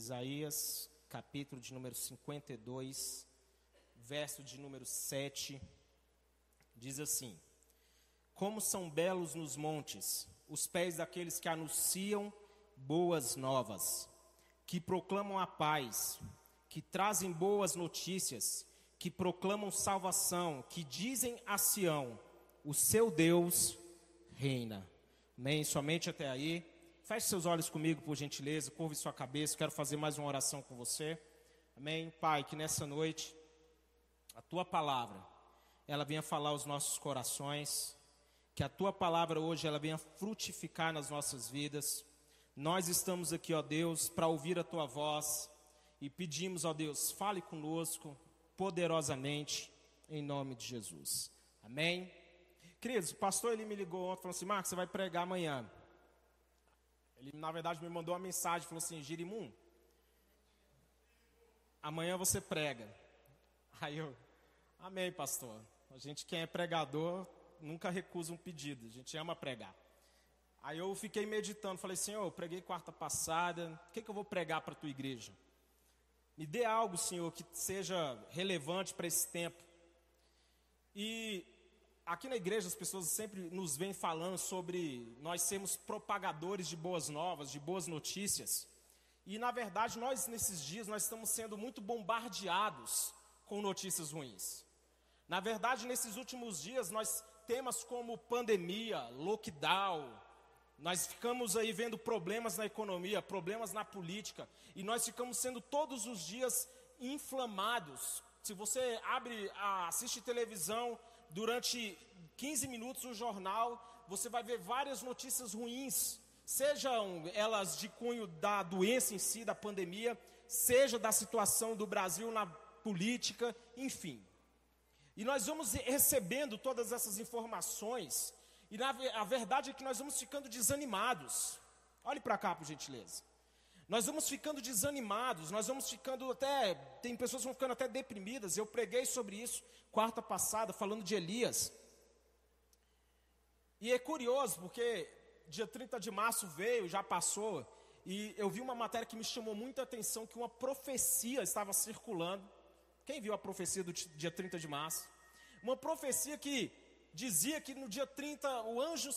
Isaías, capítulo de número 52, verso de número 7, diz assim: Como são belos nos montes os pés daqueles que anunciam boas novas, que proclamam a paz, que trazem boas notícias, que proclamam salvação, que dizem a Sião: o seu Deus reina. Amém? Somente até aí. Feche seus olhos comigo, por gentileza, curve sua cabeça. Quero fazer mais uma oração com você. Amém? Pai, que nessa noite a tua palavra ela venha falar aos nossos corações, que a tua palavra hoje ela venha frutificar nas nossas vidas. Nós estamos aqui, ó Deus, para ouvir a tua voz e pedimos, ó Deus, fale conosco poderosamente em nome de Jesus. Amém. Queridos, o pastor ele me ligou ontem, falou assim: Marcos, você vai pregar amanhã. Ele, na verdade, me mandou uma mensagem, falou assim: Girimum, amanhã você prega. Aí eu, amém, pastor. A gente, quem é pregador, nunca recusa um pedido, a gente ama pregar. Aí eu fiquei meditando, falei, Senhor, eu preguei quarta passada, o que, que eu vou pregar para a tua igreja? Me dê algo, Senhor, que seja relevante para esse tempo. E aqui na igreja as pessoas sempre nos vêm falando sobre nós sermos propagadores de boas novas, de boas notícias. E na verdade nós nesses dias nós estamos sendo muito bombardeados com notícias ruins. Na verdade nesses últimos dias nós temas como pandemia, lockdown, nós ficamos aí vendo problemas na economia, problemas na política, e nós ficamos sendo todos os dias inflamados. Se você abre, assiste televisão, durante 15 minutos um jornal, você vai ver várias notícias ruins, sejam elas de cunho da doença em si, da pandemia, seja da situação do Brasil na política, enfim. E nós vamos recebendo todas essas informações, e na, a verdade é que nós vamos ficando desanimados. Olhe para cá, por gentileza. Nós vamos ficando desanimados, nós vamos ficando até. Tem pessoas que vão ficando até deprimidas. Eu preguei sobre isso quarta passada, falando de Elias. E é curioso, porque dia 30 de março veio, já passou, e eu vi uma matéria que me chamou muita atenção, que uma profecia estava circulando. Quem viu a profecia do dia 30 de março? Uma profecia que dizia que no dia 30 o anjo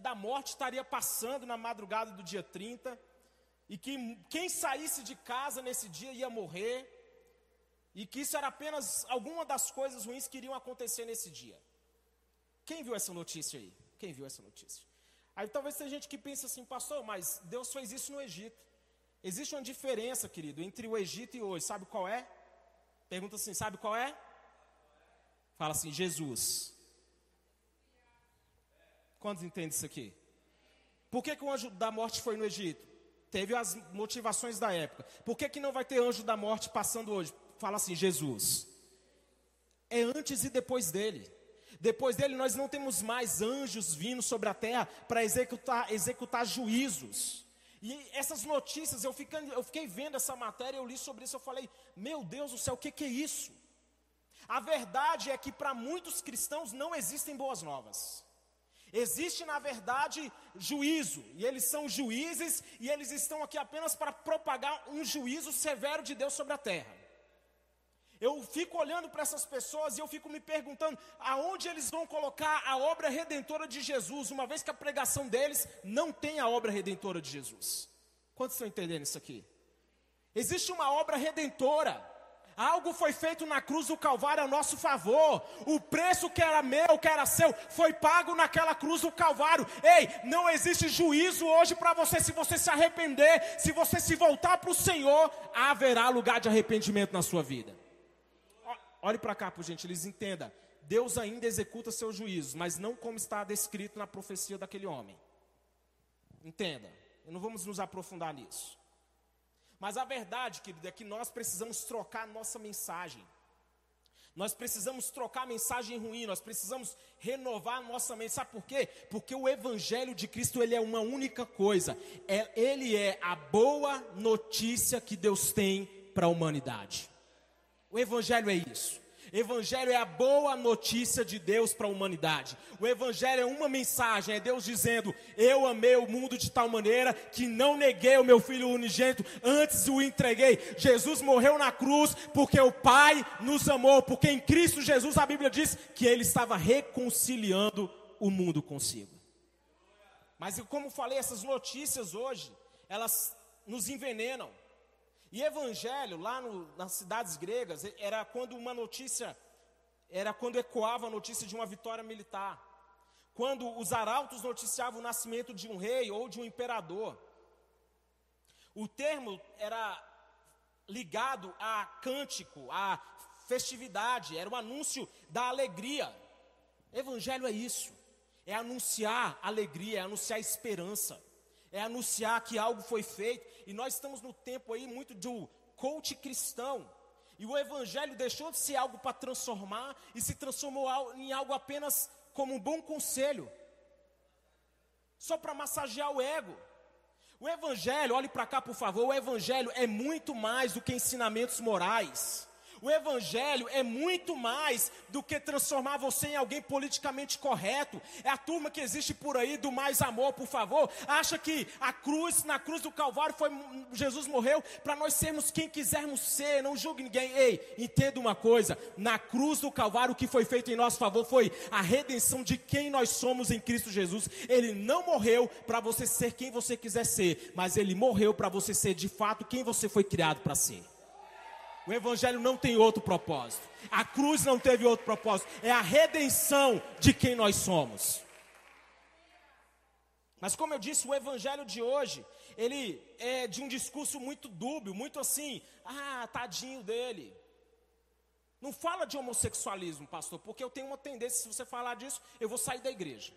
da morte estaria passando na madrugada do dia 30, e que quem saísse de casa nesse dia ia morrer, e que isso era apenas alguma das coisas ruins que iriam acontecer nesse dia. Quem viu essa notícia aí? Quem viu essa notícia? Aí talvez tenha gente que pense assim, pastor, mas Deus fez isso no Egito. Existe uma diferença, querido, entre o Egito e hoje. Sabe qual é? Pergunta assim, sabe qual é? Fala assim, Jesus. Quantos entendem isso aqui? Por que, que o anjo da morte foi no Egito? Teve as motivações da época. Por que, que não vai ter anjo da morte passando hoje? fala assim: Jesus. É antes e depois dele. Depois dele, nós não temos mais anjos vindo sobre a terra para executar, executar juízos. E essas notícias, eu, ficando, eu fiquei vendo essa matéria, eu li sobre isso, eu falei: Meu Deus do céu, o que, que é isso? A verdade é que para muitos cristãos não existem boas novas. Existe, na verdade, juízo, e eles são juízes, e eles estão aqui apenas para propagar um juízo severo de Deus sobre a terra. Eu fico olhando para essas pessoas e eu fico me perguntando aonde eles vão colocar a obra redentora de Jesus, uma vez que a pregação deles não tem a obra redentora de Jesus. Quantos estão entendendo isso aqui? Existe uma obra redentora. Algo foi feito na cruz do Calvário a nosso favor. O preço que era meu, que era seu, foi pago naquela cruz do Calvário. Ei, não existe juízo hoje para você. Se você se arrepender, se você se voltar para o Senhor, haverá lugar de arrependimento na sua vida. Olhe para cá, por gentileza, entenda. Deus ainda executa seus juízos, mas não como está descrito na profecia daquele homem. Entenda, não vamos nos aprofundar nisso. Mas a verdade, querido, é que nós precisamos trocar nossa mensagem. Nós precisamos trocar a mensagem ruim, nós precisamos renovar nossa mente. Sabe por quê? Porque o Evangelho de Cristo ele é uma única coisa. É, ele é a boa notícia que Deus tem para a humanidade. O Evangelho é isso. Evangelho é a boa notícia de Deus para a humanidade. O Evangelho é uma mensagem, é Deus dizendo: Eu amei o mundo de tal maneira que não neguei o meu filho unigênito, antes o entreguei. Jesus morreu na cruz porque o Pai nos amou, porque em Cristo Jesus a Bíblia diz que ele estava reconciliando o mundo consigo. Mas como falei, essas notícias hoje, elas nos envenenam. E evangelho, lá no, nas cidades gregas, era quando uma notícia, era quando ecoava a notícia de uma vitória militar. Quando os arautos noticiavam o nascimento de um rei ou de um imperador. O termo era ligado a cântico, a festividade, era o anúncio da alegria. Evangelho é isso, é anunciar alegria, é anunciar esperança é anunciar que algo foi feito. E nós estamos no tempo aí muito do coach cristão. E o evangelho deixou de ser algo para transformar e se transformou em algo apenas como um bom conselho. Só para massagear o ego. O evangelho, olhe para cá por favor, o evangelho é muito mais do que ensinamentos morais. O Evangelho é muito mais do que transformar você em alguém politicamente correto. É a turma que existe por aí do mais amor, por favor. Acha que a cruz, na cruz do Calvário, foi Jesus morreu para nós sermos quem quisermos ser. Não julgue ninguém. Ei, entenda uma coisa: na cruz do Calvário, o que foi feito em nosso favor foi a redenção de quem nós somos em Cristo Jesus. Ele não morreu para você ser quem você quiser ser, mas ele morreu para você ser de fato quem você foi criado para ser. O Evangelho não tem outro propósito. A cruz não teve outro propósito. É a redenção de quem nós somos. Mas como eu disse, o Evangelho de hoje, ele é de um discurso muito dúbio, muito assim, ah, tadinho dele. Não fala de homossexualismo, pastor, porque eu tenho uma tendência, se você falar disso, eu vou sair da igreja.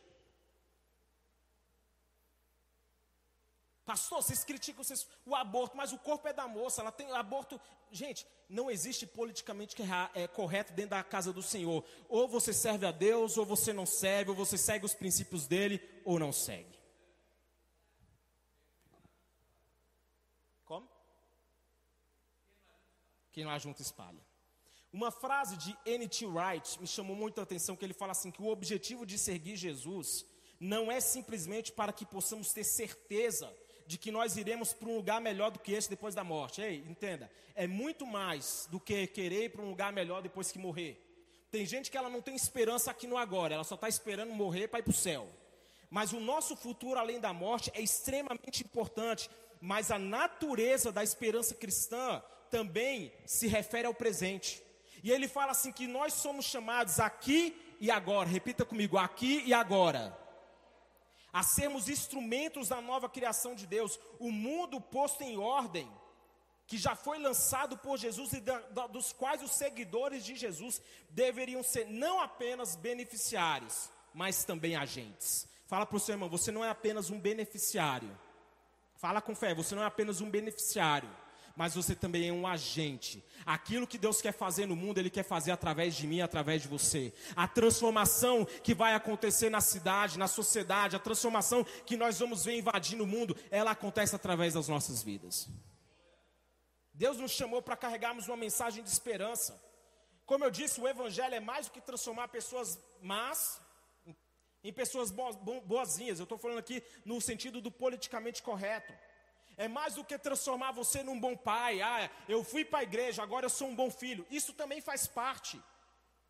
Pastor, vocês criticam vocês, o aborto, mas o corpo é da moça, ela tem aborto. Gente, não existe politicamente que é correto dentro da casa do Senhor. Ou você serve a Deus, ou você não serve, ou você segue os princípios dele, ou não segue. Como? Quem não ajunta espalha. Uma frase de N.T. Wright me chamou muito a atenção, que ele fala assim, que o objetivo de seguir Jesus não é simplesmente para que possamos ter certeza de que nós iremos para um lugar melhor do que esse depois da morte. Ei, entenda, é muito mais do que querer ir para um lugar melhor depois que morrer. Tem gente que ela não tem esperança aqui no agora, ela só está esperando morrer para ir para o céu. Mas o nosso futuro além da morte é extremamente importante. Mas a natureza da esperança cristã também se refere ao presente. E ele fala assim que nós somos chamados aqui e agora. Repita comigo, aqui e agora a sermos instrumentos da nova criação de Deus, o mundo posto em ordem, que já foi lançado por Jesus e da, da, dos quais os seguidores de Jesus deveriam ser não apenas beneficiários, mas também agentes. Fala para o seu irmão, você não é apenas um beneficiário. Fala com fé, você não é apenas um beneficiário mas você também é um agente. Aquilo que Deus quer fazer no mundo, Ele quer fazer através de mim, através de você. A transformação que vai acontecer na cidade, na sociedade, a transformação que nós vamos ver invadindo o mundo, ela acontece através das nossas vidas. Deus nos chamou para carregarmos uma mensagem de esperança. Como eu disse, o Evangelho é mais do que transformar pessoas más em pessoas boazinhas. Eu estou falando aqui no sentido do politicamente correto é mais do que transformar você num bom pai. Ah, eu fui para a igreja, agora eu sou um bom filho. Isso também faz parte.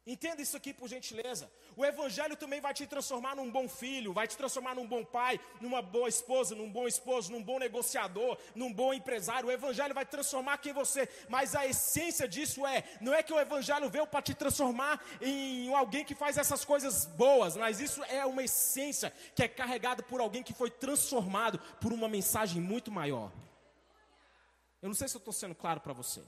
Entenda isso aqui por gentileza. O Evangelho também vai te transformar num bom filho, vai te transformar num bom pai, numa boa esposa, num bom esposo, num bom negociador, num bom empresário. O Evangelho vai transformar quem você. Mas a essência disso é: não é que o Evangelho veio para te transformar em alguém que faz essas coisas boas, mas isso é uma essência que é carregada por alguém que foi transformado por uma mensagem muito maior. Eu não sei se eu estou sendo claro para você.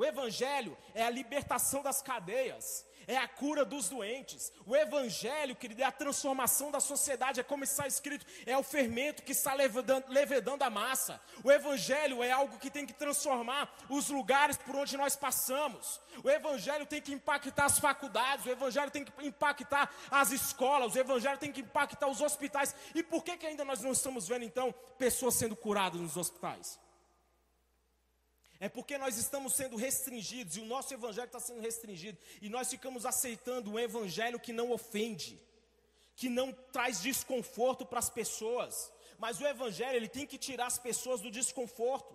O Evangelho é a libertação das cadeias, é a cura dos doentes. O Evangelho, querido, é a transformação da sociedade, é como está escrito, é o fermento que está levedando, levedando a massa. O Evangelho é algo que tem que transformar os lugares por onde nós passamos. O Evangelho tem que impactar as faculdades, o Evangelho tem que impactar as escolas, o Evangelho tem que impactar os hospitais. E por que, que ainda nós não estamos vendo, então, pessoas sendo curadas nos hospitais? É porque nós estamos sendo restringidos e o nosso evangelho está sendo restringido e nós ficamos aceitando um evangelho que não ofende, que não traz desconforto para as pessoas. Mas o evangelho ele tem que tirar as pessoas do desconforto.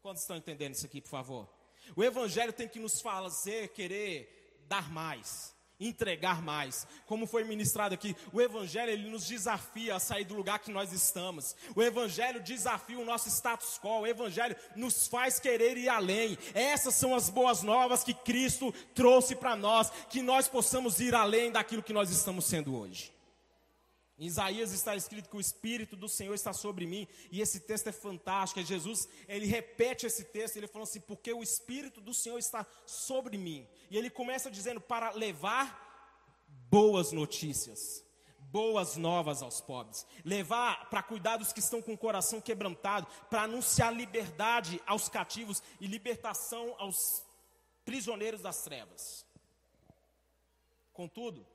Quantos estão entendendo isso aqui, por favor? O evangelho tem que nos fazer querer dar mais entregar mais. Como foi ministrado aqui, o evangelho ele nos desafia a sair do lugar que nós estamos. O evangelho desafia o nosso status quo. O evangelho nos faz querer ir além. Essas são as boas novas que Cristo trouxe para nós, que nós possamos ir além daquilo que nós estamos sendo hoje. Em Isaías está escrito que o Espírito do Senhor está sobre mim, e esse texto é fantástico. É Jesus, ele repete esse texto, ele falou assim: porque o Espírito do Senhor está sobre mim. E ele começa dizendo: para levar boas notícias, boas novas aos pobres, levar para cuidar dos que estão com o coração quebrantado, para anunciar liberdade aos cativos e libertação aos prisioneiros das trevas. Contudo,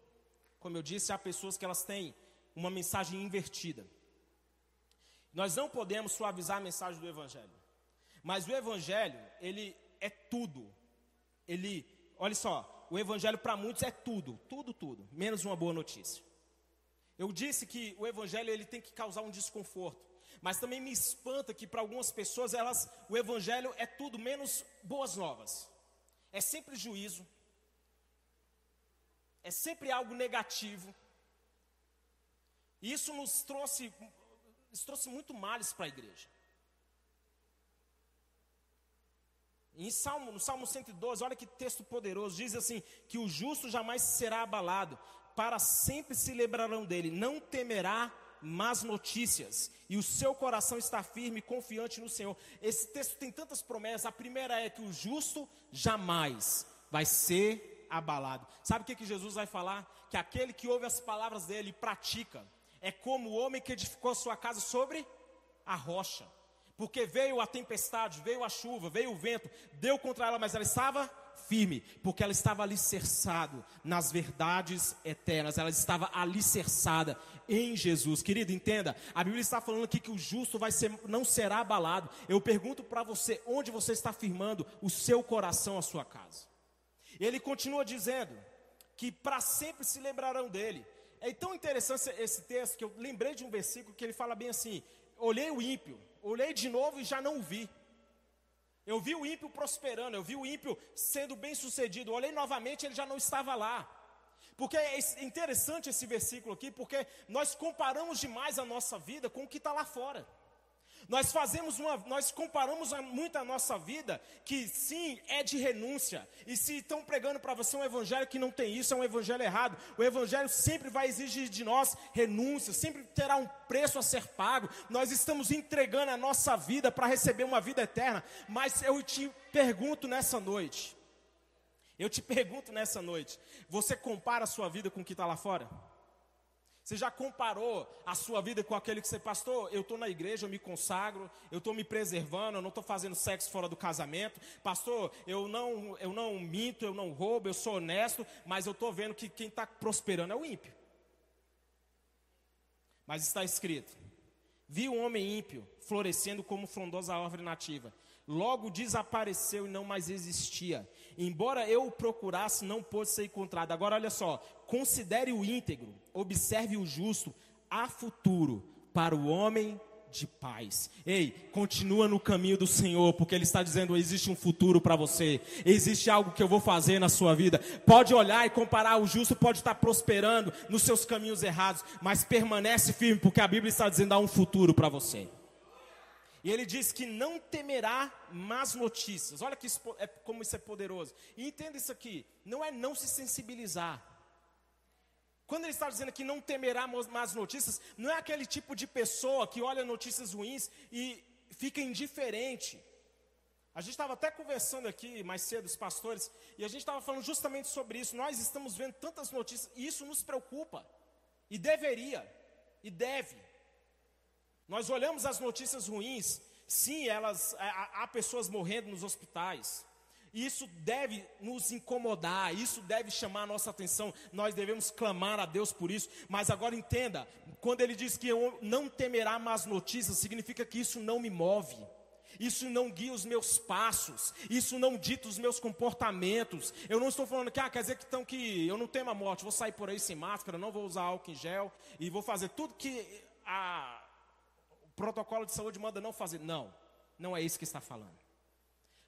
como eu disse, há pessoas que elas têm uma mensagem invertida. Nós não podemos suavizar a mensagem do Evangelho. Mas o Evangelho, ele é tudo. Ele, olha só, o Evangelho para muitos é tudo, tudo, tudo, menos uma boa notícia. Eu disse que o Evangelho ele tem que causar um desconforto. Mas também me espanta que para algumas pessoas elas, o Evangelho é tudo menos boas novas. É sempre juízo. É sempre algo negativo. Isso nos trouxe, trouxe muito males para a igreja. Em Salmo, no Salmo 112, olha que texto poderoso, diz assim: que o justo jamais será abalado, para sempre se lembrarão dele, não temerá más notícias, e o seu coração está firme e confiante no Senhor. Esse texto tem tantas promessas. A primeira é que o justo jamais vai ser abalado. Sabe o que, que Jesus vai falar? Que aquele que ouve as palavras dele e pratica, é como o homem que edificou sua casa sobre a rocha. Porque veio a tempestade, veio a chuva, veio o vento, deu contra ela, mas ela estava firme, porque ela estava alicerçada nas verdades eternas, ela estava alicerçada em Jesus. Querido, entenda, a Bíblia está falando aqui que o justo vai ser, não será abalado. Eu pergunto para você, onde você está firmando o seu coração, a sua casa? Ele continua dizendo que para sempre se lembrarão dele. É tão interessante esse texto que eu lembrei de um versículo que ele fala bem assim: olhei o ímpio, olhei de novo e já não o vi. Eu vi o ímpio prosperando, eu vi o ímpio sendo bem sucedido. Olhei novamente, ele já não estava lá. Porque é interessante esse versículo aqui, porque nós comparamos demais a nossa vida com o que está lá fora. Nós fazemos uma, nós comparamos muito a nossa vida que sim é de renúncia. E se estão pregando para você um evangelho que não tem isso, é um evangelho errado. O evangelho sempre vai exigir de nós renúncia, sempre terá um preço a ser pago. Nós estamos entregando a nossa vida para receber uma vida eterna. Mas eu te pergunto nessa noite, eu te pergunto nessa noite, você compara a sua vida com o que está lá fora? Você já comparou a sua vida com aquele que você, pastor? Eu estou na igreja, eu me consagro, eu estou me preservando, eu não estou fazendo sexo fora do casamento. Pastor, eu não, eu não minto, eu não roubo, eu sou honesto, mas eu estou vendo que quem está prosperando é o ímpio. Mas está escrito: vi um homem ímpio florescendo como frondosa árvore nativa. Logo desapareceu e não mais existia. Embora eu o procurasse, não pôde ser encontrado. Agora olha só, considere o íntegro, observe o justo, há futuro para o homem de paz. Ei, continua no caminho do Senhor, porque Ele está dizendo: existe um futuro para você, existe algo que eu vou fazer na sua vida. Pode olhar e comparar, o justo pode estar prosperando nos seus caminhos errados, mas permanece firme, porque a Bíblia está dizendo: há um futuro para você. E ele diz que não temerá más notícias. Olha que isso, é, como isso é poderoso. E entenda isso aqui: não é não se sensibilizar. Quando ele está dizendo que não temerá más notícias, não é aquele tipo de pessoa que olha notícias ruins e fica indiferente. A gente estava até conversando aqui mais cedo, os pastores, e a gente estava falando justamente sobre isso. Nós estamos vendo tantas notícias, e isso nos preocupa. E deveria, e deve. Nós olhamos as notícias ruins, sim, elas há, há pessoas morrendo nos hospitais. Isso deve nos incomodar, isso deve chamar a nossa atenção. Nós devemos clamar a Deus por isso. Mas agora entenda: quando ele diz que eu não temerá más notícias, significa que isso não me move. Isso não guia os meus passos, isso não dita os meus comportamentos. Eu não estou falando que, ah, quer dizer que, então, que eu não temo a morte, vou sair por aí sem máscara, não vou usar álcool em gel e vou fazer tudo que a, protocolo de saúde manda não fazer. Não, não é isso que está falando.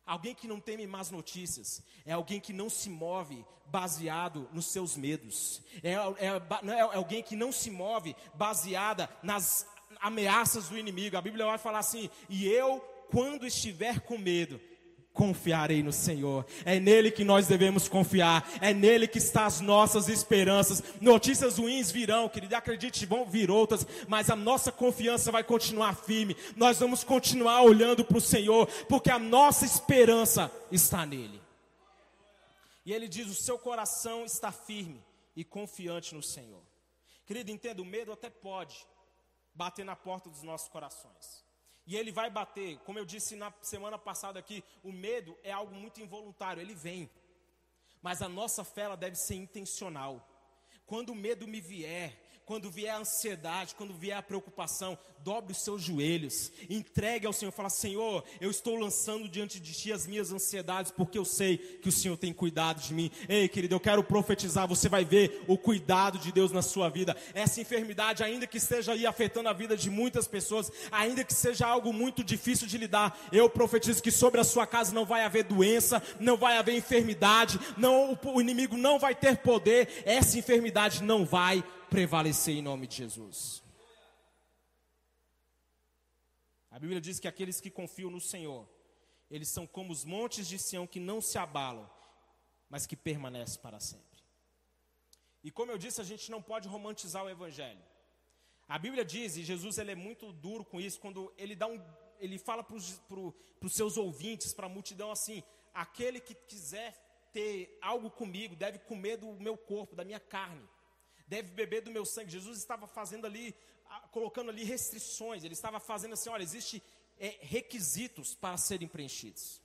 Alguém que não teme más notícias é alguém que não se move baseado nos seus medos. É, é, é, é alguém que não se move baseada nas ameaças do inimigo. A Bíblia vai falar assim: e eu, quando estiver com medo, confiarei no Senhor. É nele que nós devemos confiar. É nele que está as nossas esperanças. Notícias ruins virão, querido, acredite, vão vir outras, mas a nossa confiança vai continuar firme. Nós vamos continuar olhando para o Senhor, porque a nossa esperança está nele. E ele diz: "O seu coração está firme e confiante no Senhor". Querido, entenda, o medo até pode bater na porta dos nossos corações. E ele vai bater, como eu disse na semana passada aqui, o medo é algo muito involuntário, ele vem. Mas a nossa fé deve ser intencional. Quando o medo me vier, quando vier a ansiedade, quando vier a preocupação, dobre os seus joelhos, entregue ao Senhor, fala: Senhor, eu estou lançando diante de Ti as minhas ansiedades, porque eu sei que o Senhor tem cuidado de mim. Ei, querido, eu quero profetizar, você vai ver o cuidado de Deus na sua vida. Essa enfermidade, ainda que esteja aí afetando a vida de muitas pessoas, ainda que seja algo muito difícil de lidar, eu profetizo que sobre a sua casa não vai haver doença, não vai haver enfermidade, não, o inimigo não vai ter poder, essa enfermidade não vai prevalecer em nome de Jesus. A Bíblia diz que aqueles que confiam no Senhor, eles são como os montes de Sião que não se abalam, mas que permanecem para sempre. E como eu disse, a gente não pode romantizar o Evangelho. A Bíblia diz, e Jesus ele é muito duro com isso, quando ele dá um, ele fala para os seus ouvintes, para a multidão assim: aquele que quiser ter algo comigo deve comer do meu corpo, da minha carne deve beber do meu sangue. Jesus estava fazendo ali, colocando ali restrições, ele estava fazendo assim: olha, existe é, requisitos para serem preenchidos.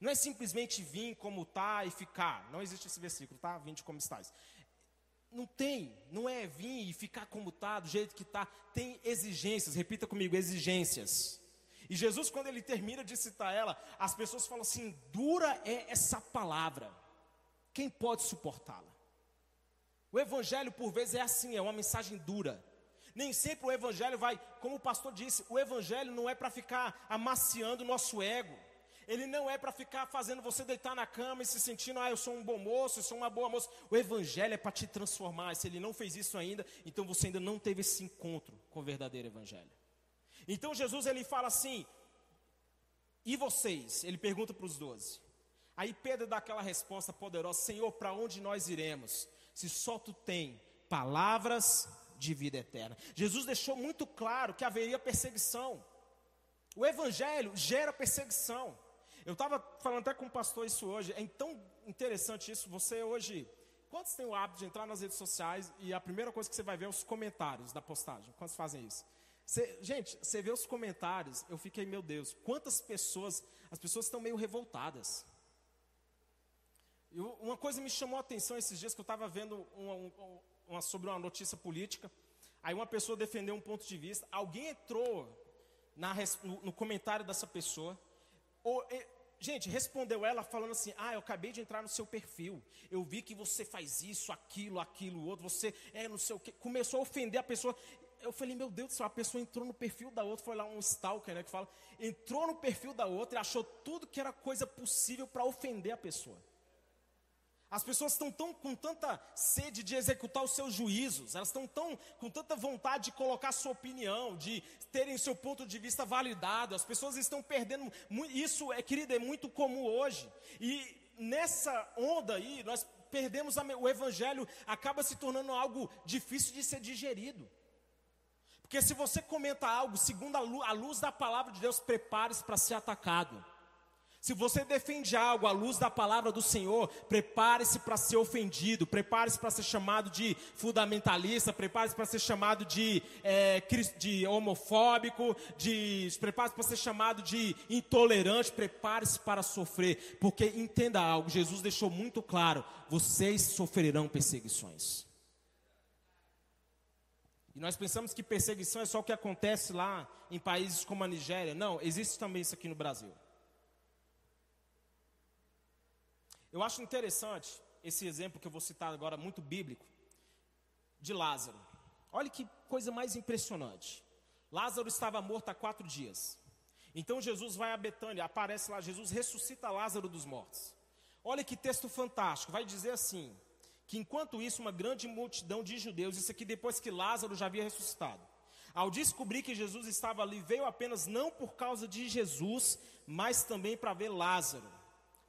Não é simplesmente vir como está e ficar. Não existe esse versículo, tá? Vinde como estás. Não tem, não é vir e ficar como está, do jeito que está. Tem exigências, repita comigo, exigências. E Jesus, quando ele termina de citar ela, as pessoas falam assim: dura é essa palavra. Quem pode suportá-la? O evangelho, por vezes, é assim, é uma mensagem dura. Nem sempre o evangelho vai, como o pastor disse, o evangelho não é para ficar amaciando o nosso ego. Ele não é para ficar fazendo você deitar na cama e se sentindo, ah, eu sou um bom moço, eu sou uma boa moça. O evangelho é para te transformar. Se ele não fez isso ainda, então você ainda não teve esse encontro com o verdadeiro evangelho. Então Jesus ele fala assim: "E vocês?" Ele pergunta para os doze. Aí Pedro dá aquela resposta poderosa: Senhor, para onde nós iremos? Se só tu tem palavras de vida eterna. Jesus deixou muito claro que haveria perseguição. O evangelho gera perseguição. Eu estava falando até com o pastor isso hoje. É tão interessante isso. Você hoje, quantos têm o hábito de entrar nas redes sociais e a primeira coisa que você vai ver é os comentários da postagem? Quantos fazem isso? Você, gente, você vê os comentários, eu fiquei, meu Deus, quantas pessoas, as pessoas estão meio revoltadas. Eu, uma coisa me chamou a atenção esses dias que eu estava vendo uma, uma, uma, sobre uma notícia política. Aí uma pessoa defendeu um ponto de vista. Alguém entrou na, no, no, comentário dessa pessoa. Ou, gente, respondeu ela falando assim: Ah, eu acabei de entrar no seu perfil. Eu vi que você faz isso, aquilo, aquilo, outro. Você é não sei o que. Começou a ofender a pessoa. Eu falei, meu Deus do céu, a pessoa entrou no perfil da outra, foi lá um stalker, né, que fala, entrou no perfil da outra e achou tudo que era coisa possível para ofender a pessoa. As pessoas estão tão, com tanta sede de executar os seus juízos, elas estão tão, com tanta vontade de colocar sua opinião, de terem seu ponto de vista validado. As pessoas estão perdendo. Isso, é, querida, é muito comum hoje. E nessa onda aí, nós perdemos a, o evangelho, acaba se tornando algo difícil de ser digerido. Porque se você comenta algo segundo a luz, a luz da palavra de Deus, prepare-se para ser atacado. Se você defende algo à luz da palavra do Senhor, prepare-se para ser ofendido, prepare-se para ser chamado de fundamentalista, prepare-se para ser chamado de, é, de homofóbico, de, prepare-se para ser chamado de intolerante, prepare-se para sofrer, porque entenda algo, Jesus deixou muito claro: vocês sofrerão perseguições. E nós pensamos que perseguição é só o que acontece lá em países como a Nigéria. Não, existe também isso aqui no Brasil. Eu acho interessante esse exemplo que eu vou citar agora, muito bíblico, de Lázaro. Olha que coisa mais impressionante. Lázaro estava morto há quatro dias. Então Jesus vai a Betânia, aparece lá, Jesus ressuscita Lázaro dos mortos. Olha que texto fantástico, vai dizer assim: que enquanto isso, uma grande multidão de judeus, isso aqui depois que Lázaro já havia ressuscitado, ao descobrir que Jesus estava ali, veio apenas não por causa de Jesus, mas também para ver Lázaro,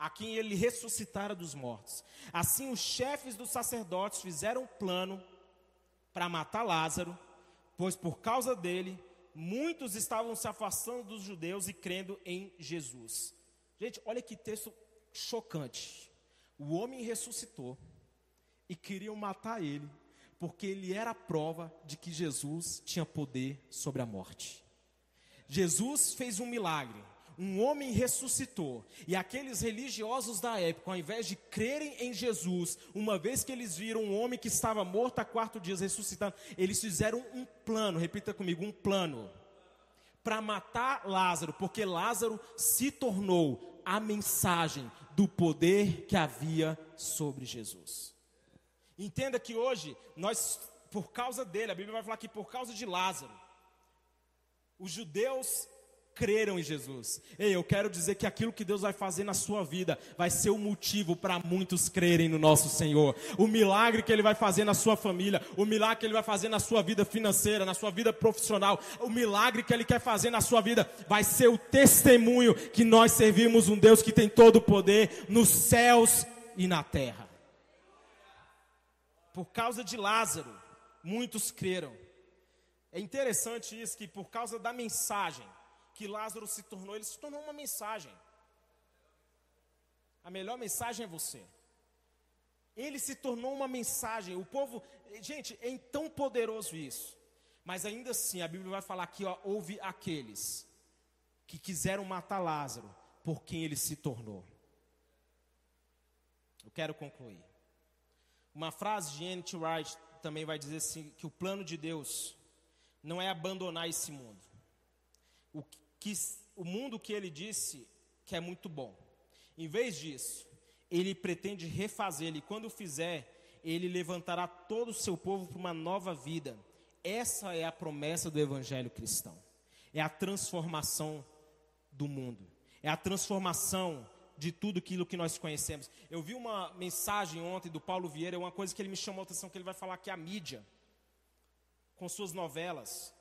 a quem ele ressuscitara dos mortos. Assim, os chefes dos sacerdotes fizeram um plano para matar Lázaro, pois por causa dele, muitos estavam se afastando dos judeus e crendo em Jesus. Gente, olha que texto chocante. O homem ressuscitou e queriam matar ele, porque ele era a prova de que Jesus tinha poder sobre a morte. Jesus fez um milagre. Um homem ressuscitou, e aqueles religiosos da época, ao invés de crerem em Jesus, uma vez que eles viram um homem que estava morto há quatro dias ressuscitando, eles fizeram um plano, repita comigo, um plano, para matar Lázaro, porque Lázaro se tornou a mensagem do poder que havia sobre Jesus. Entenda que hoje, nós, por causa dele, a Bíblia vai falar que por causa de Lázaro, os judeus creram em Jesus. Ei, eu quero dizer que aquilo que Deus vai fazer na sua vida vai ser o motivo para muitos crerem no nosso Senhor. O milagre que Ele vai fazer na sua família, o milagre que Ele vai fazer na sua vida financeira, na sua vida profissional, o milagre que Ele quer fazer na sua vida vai ser o testemunho que nós servimos um Deus que tem todo o poder nos céus e na terra. Por causa de Lázaro, muitos creram. É interessante isso que por causa da mensagem que Lázaro se tornou, ele se tornou uma mensagem. A melhor mensagem é você. Ele se tornou uma mensagem. O povo, gente, é tão poderoso isso. Mas ainda assim, a Bíblia vai falar que ó, houve aqueles que quiseram matar Lázaro por quem ele se tornou. Eu quero concluir. Uma frase de N.T. Wright também vai dizer assim, que o plano de Deus não é abandonar esse mundo. O que o mundo que ele disse que é muito bom. Em vez disso, ele pretende refazê-lo e quando fizer, ele levantará todo o seu povo para uma nova vida. Essa é a promessa do evangelho cristão. É a transformação do mundo. É a transformação de tudo aquilo que nós conhecemos. Eu vi uma mensagem ontem do Paulo Vieira, uma coisa que ele me chamou a atenção, que ele vai falar que a mídia, com suas novelas,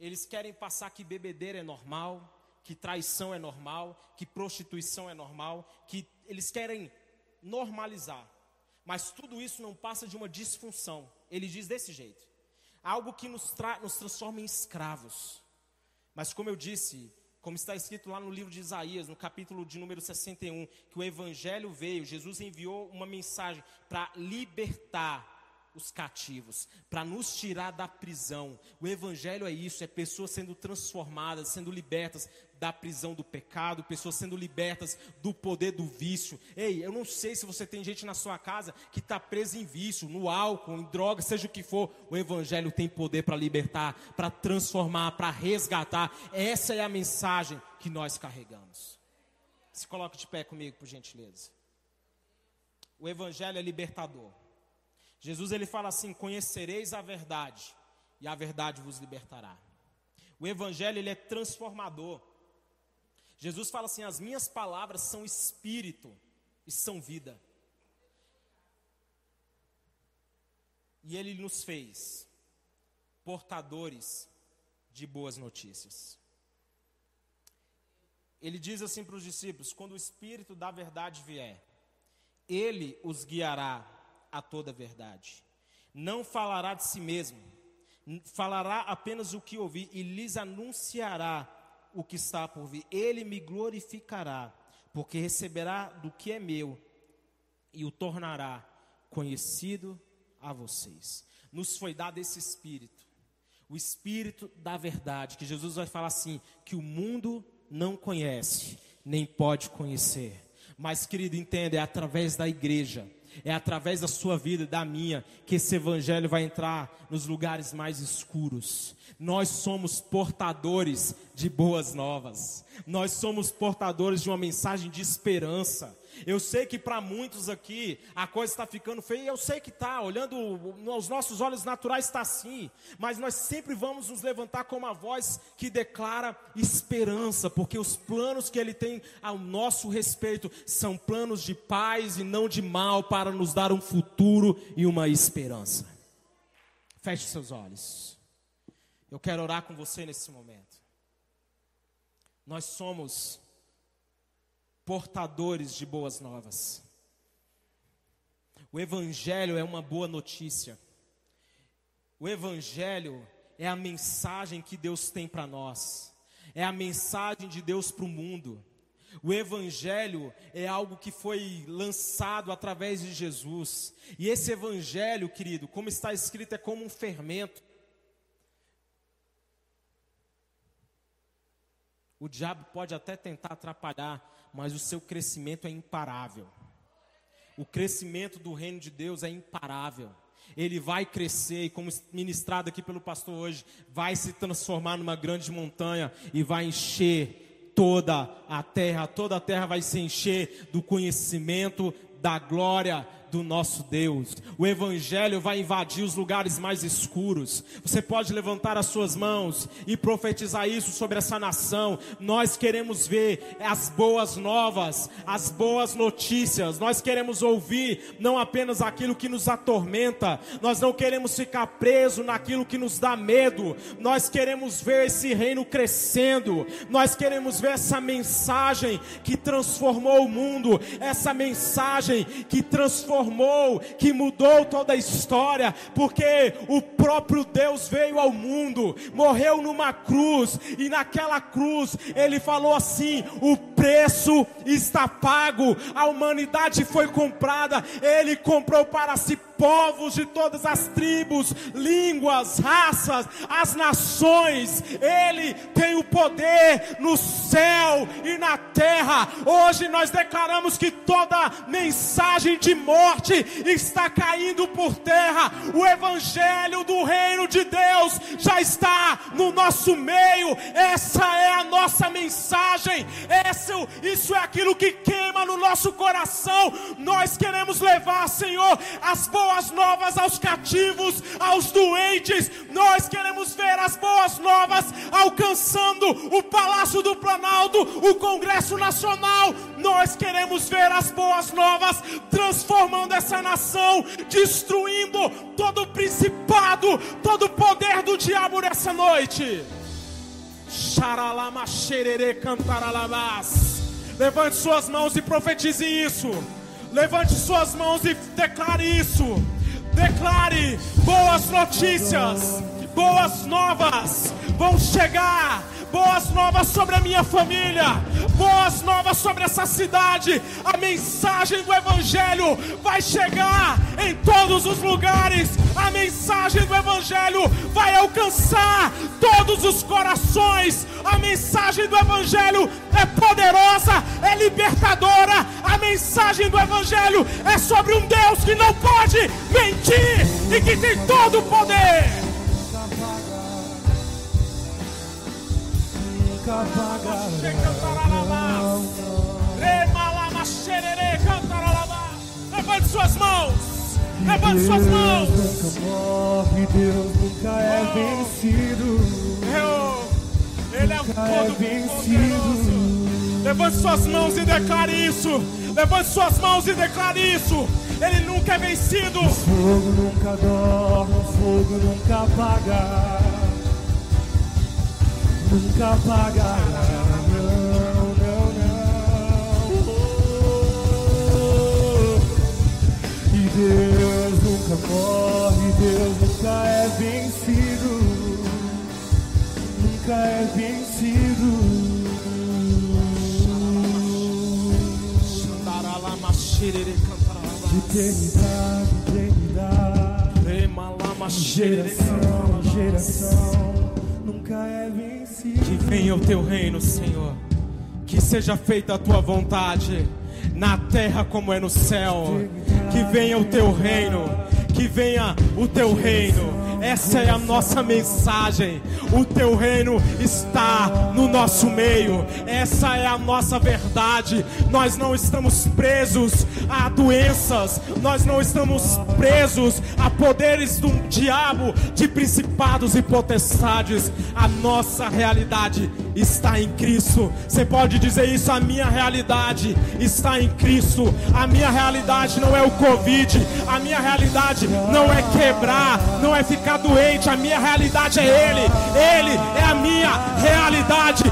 eles querem passar que bebedeira é normal, que traição é normal, que prostituição é normal, que eles querem normalizar. Mas tudo isso não passa de uma disfunção. Ele diz desse jeito: algo que nos, tra nos transforma em escravos. Mas, como eu disse, como está escrito lá no livro de Isaías, no capítulo de número 61, que o Evangelho veio, Jesus enviou uma mensagem para libertar os cativos, para nos tirar da prisão. O Evangelho é isso: é pessoas sendo transformadas, sendo libertas da prisão do pecado, pessoas sendo libertas do poder do vício. Ei, eu não sei se você tem gente na sua casa que está presa em vício, no álcool, em droga, seja o que for. O Evangelho tem poder para libertar, para transformar, para resgatar. Essa é a mensagem que nós carregamos. Se coloque de pé comigo, por gentileza. O Evangelho é libertador. Jesus ele fala assim: "Conhecereis a verdade, e a verdade vos libertará". O evangelho ele é transformador. Jesus fala assim: "As minhas palavras são espírito e são vida". E ele nos fez portadores de boas notícias. Ele diz assim para os discípulos: quando o Espírito da verdade vier, ele os guiará a toda verdade. Não falará de si mesmo, falará apenas o que ouvir e lhes anunciará o que está por vir. Ele me glorificará, porque receberá do que é meu e o tornará conhecido a vocês. Nos foi dado esse espírito, o espírito da verdade, que Jesus vai falar assim: que o mundo não conhece, nem pode conhecer. Mas, querido, entenda, é através da igreja É através da sua vida e da minha que esse evangelho vai entrar nos lugares mais escuros. Nós somos portadores de boas novas. Nós somos portadores de uma mensagem de esperança. Eu sei que para muitos aqui a coisa está ficando feia, eu sei que está, olhando nos nossos olhos naturais está assim, mas nós sempre vamos nos levantar com uma voz que declara esperança, porque os planos que Ele tem ao nosso respeito são planos de paz e não de mal, para nos dar um futuro e uma esperança. Feche seus olhos. Eu quero orar com você nesse momento. Nós somos portadores de boas novas. O Evangelho é uma boa notícia. O Evangelho é a mensagem que Deus tem para nós, é a mensagem de Deus para o mundo. O Evangelho é algo que foi lançado através de Jesus, e esse Evangelho, querido, como está escrito, é como um fermento. O diabo pode até tentar atrapalhar mas o seu crescimento é imparável. O crescimento do reino de Deus é imparável. Ele vai crescer e, como ministrado aqui pelo pastor hoje, vai se transformar numa grande montanha e vai encher toda a terra. Toda a terra vai se encher do conhecimento da glória do nosso Deus. O Evangelho vai invadir os lugares mais escuros. Você pode levantar as suas mãos e profetizar isso sobre essa nação. Nós queremos ver as boas novas, as boas notícias. Nós queremos ouvir não apenas aquilo que nos atormenta. Nós não queremos ficar preso naquilo que nos dá medo. Nós queremos ver esse reino crescendo. Nós queremos ver essa mensagem que transformou o mundo, essa mensagem que transformou transformou, que mudou toda a história, porque o próprio Deus veio ao mundo, morreu numa cruz, e naquela cruz ele falou assim: o preço está pago, a humanidade foi comprada, ele comprou para si povos de todas as tribos, línguas, raças, as nações. Ele tem o poder no céu e na terra. Hoje nós declaramos que toda mensagem de morte está caindo por terra. O evangelho do reino de Deus já está no nosso meio. Essa é a nossa mensagem. Isso, isso é aquilo que queima no nosso coração. Nós queremos levar, Senhor, as boas boas novas aos cativos, aos doentes. Nós queremos ver as boas novas alcançando o Palácio do Planalto, o Congresso Nacional. Nós queremos ver as boas novas transformando essa nação, destruindo todo o principado, todo o poder do diabo nessa noite. Xaralama xerere cantaralabás. Levante suas mãos e profetize isso. Levante suas mãos e declare isso. Declare boas notícias, boas novas vão chegar boas novas sobre a minha família, boas novas sobre essa cidade. A mensagem do Evangelho vai chegar em todos os lugares. A mensagem do Evangelho vai alcançar todos os corações. A mensagem do Evangelho é poderosa, é libertadora. A mensagem do Evangelho é sobre um Deus que não pode mentir e que tem todo o poder. Nunca Levante suas mãos. Levante suas mãos. Nunca morre, Deus nunca é oh. vencido. Ele é o todo vencido. Levante suas mãos e declare isso. Levante suas mãos e declare isso. Ele nunca é vencido. O fogo nunca dorme, o fogo nunca apaga nunca apagará. Não, não, não. E Deus nunca morre, Deus nunca é vencido. Nunca é vencido. De eternidade, eternidade, geração, geração nunca é vencido. Que venha o teu reino, Senhor. Que seja feita a tua vontade, na terra como é no céu. Que venha o teu reino, que venha o teu reino. Essa é a nossa mensagem. O teu reino está no nosso meio. Essa é a nossa verdade. Nós não estamos presos a doenças, nós não estamos presos a poderes do diabo, de principados e potestades. A nossa realidade está em Cristo. Você pode dizer isso? A minha realidade está em Cristo. A minha realidade não é o Covid. A minha realidade não é quebrar, não é ficar doente. A minha realidade é Ele. Ele é a minha realidade.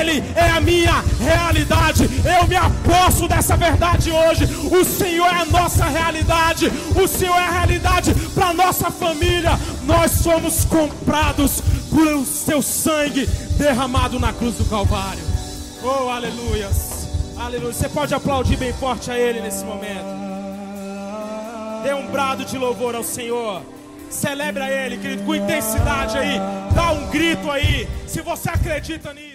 Ele é a minha realidade. Eu me aposto dessa verdade hoje. O Senhor é a nossa realidade. O Senhor é a realidade para nossa família. Nós somos comprados por seu sangue derramado na cruz do Calvário. Oh, aleluias. Aleluia. Você pode aplaudir bem forte a Ele nesse momento. Dê um brado de louvor ao Senhor. Celebra Ele, querido, com intensidade aí. Dá um grito aí. Se você acredita nisso.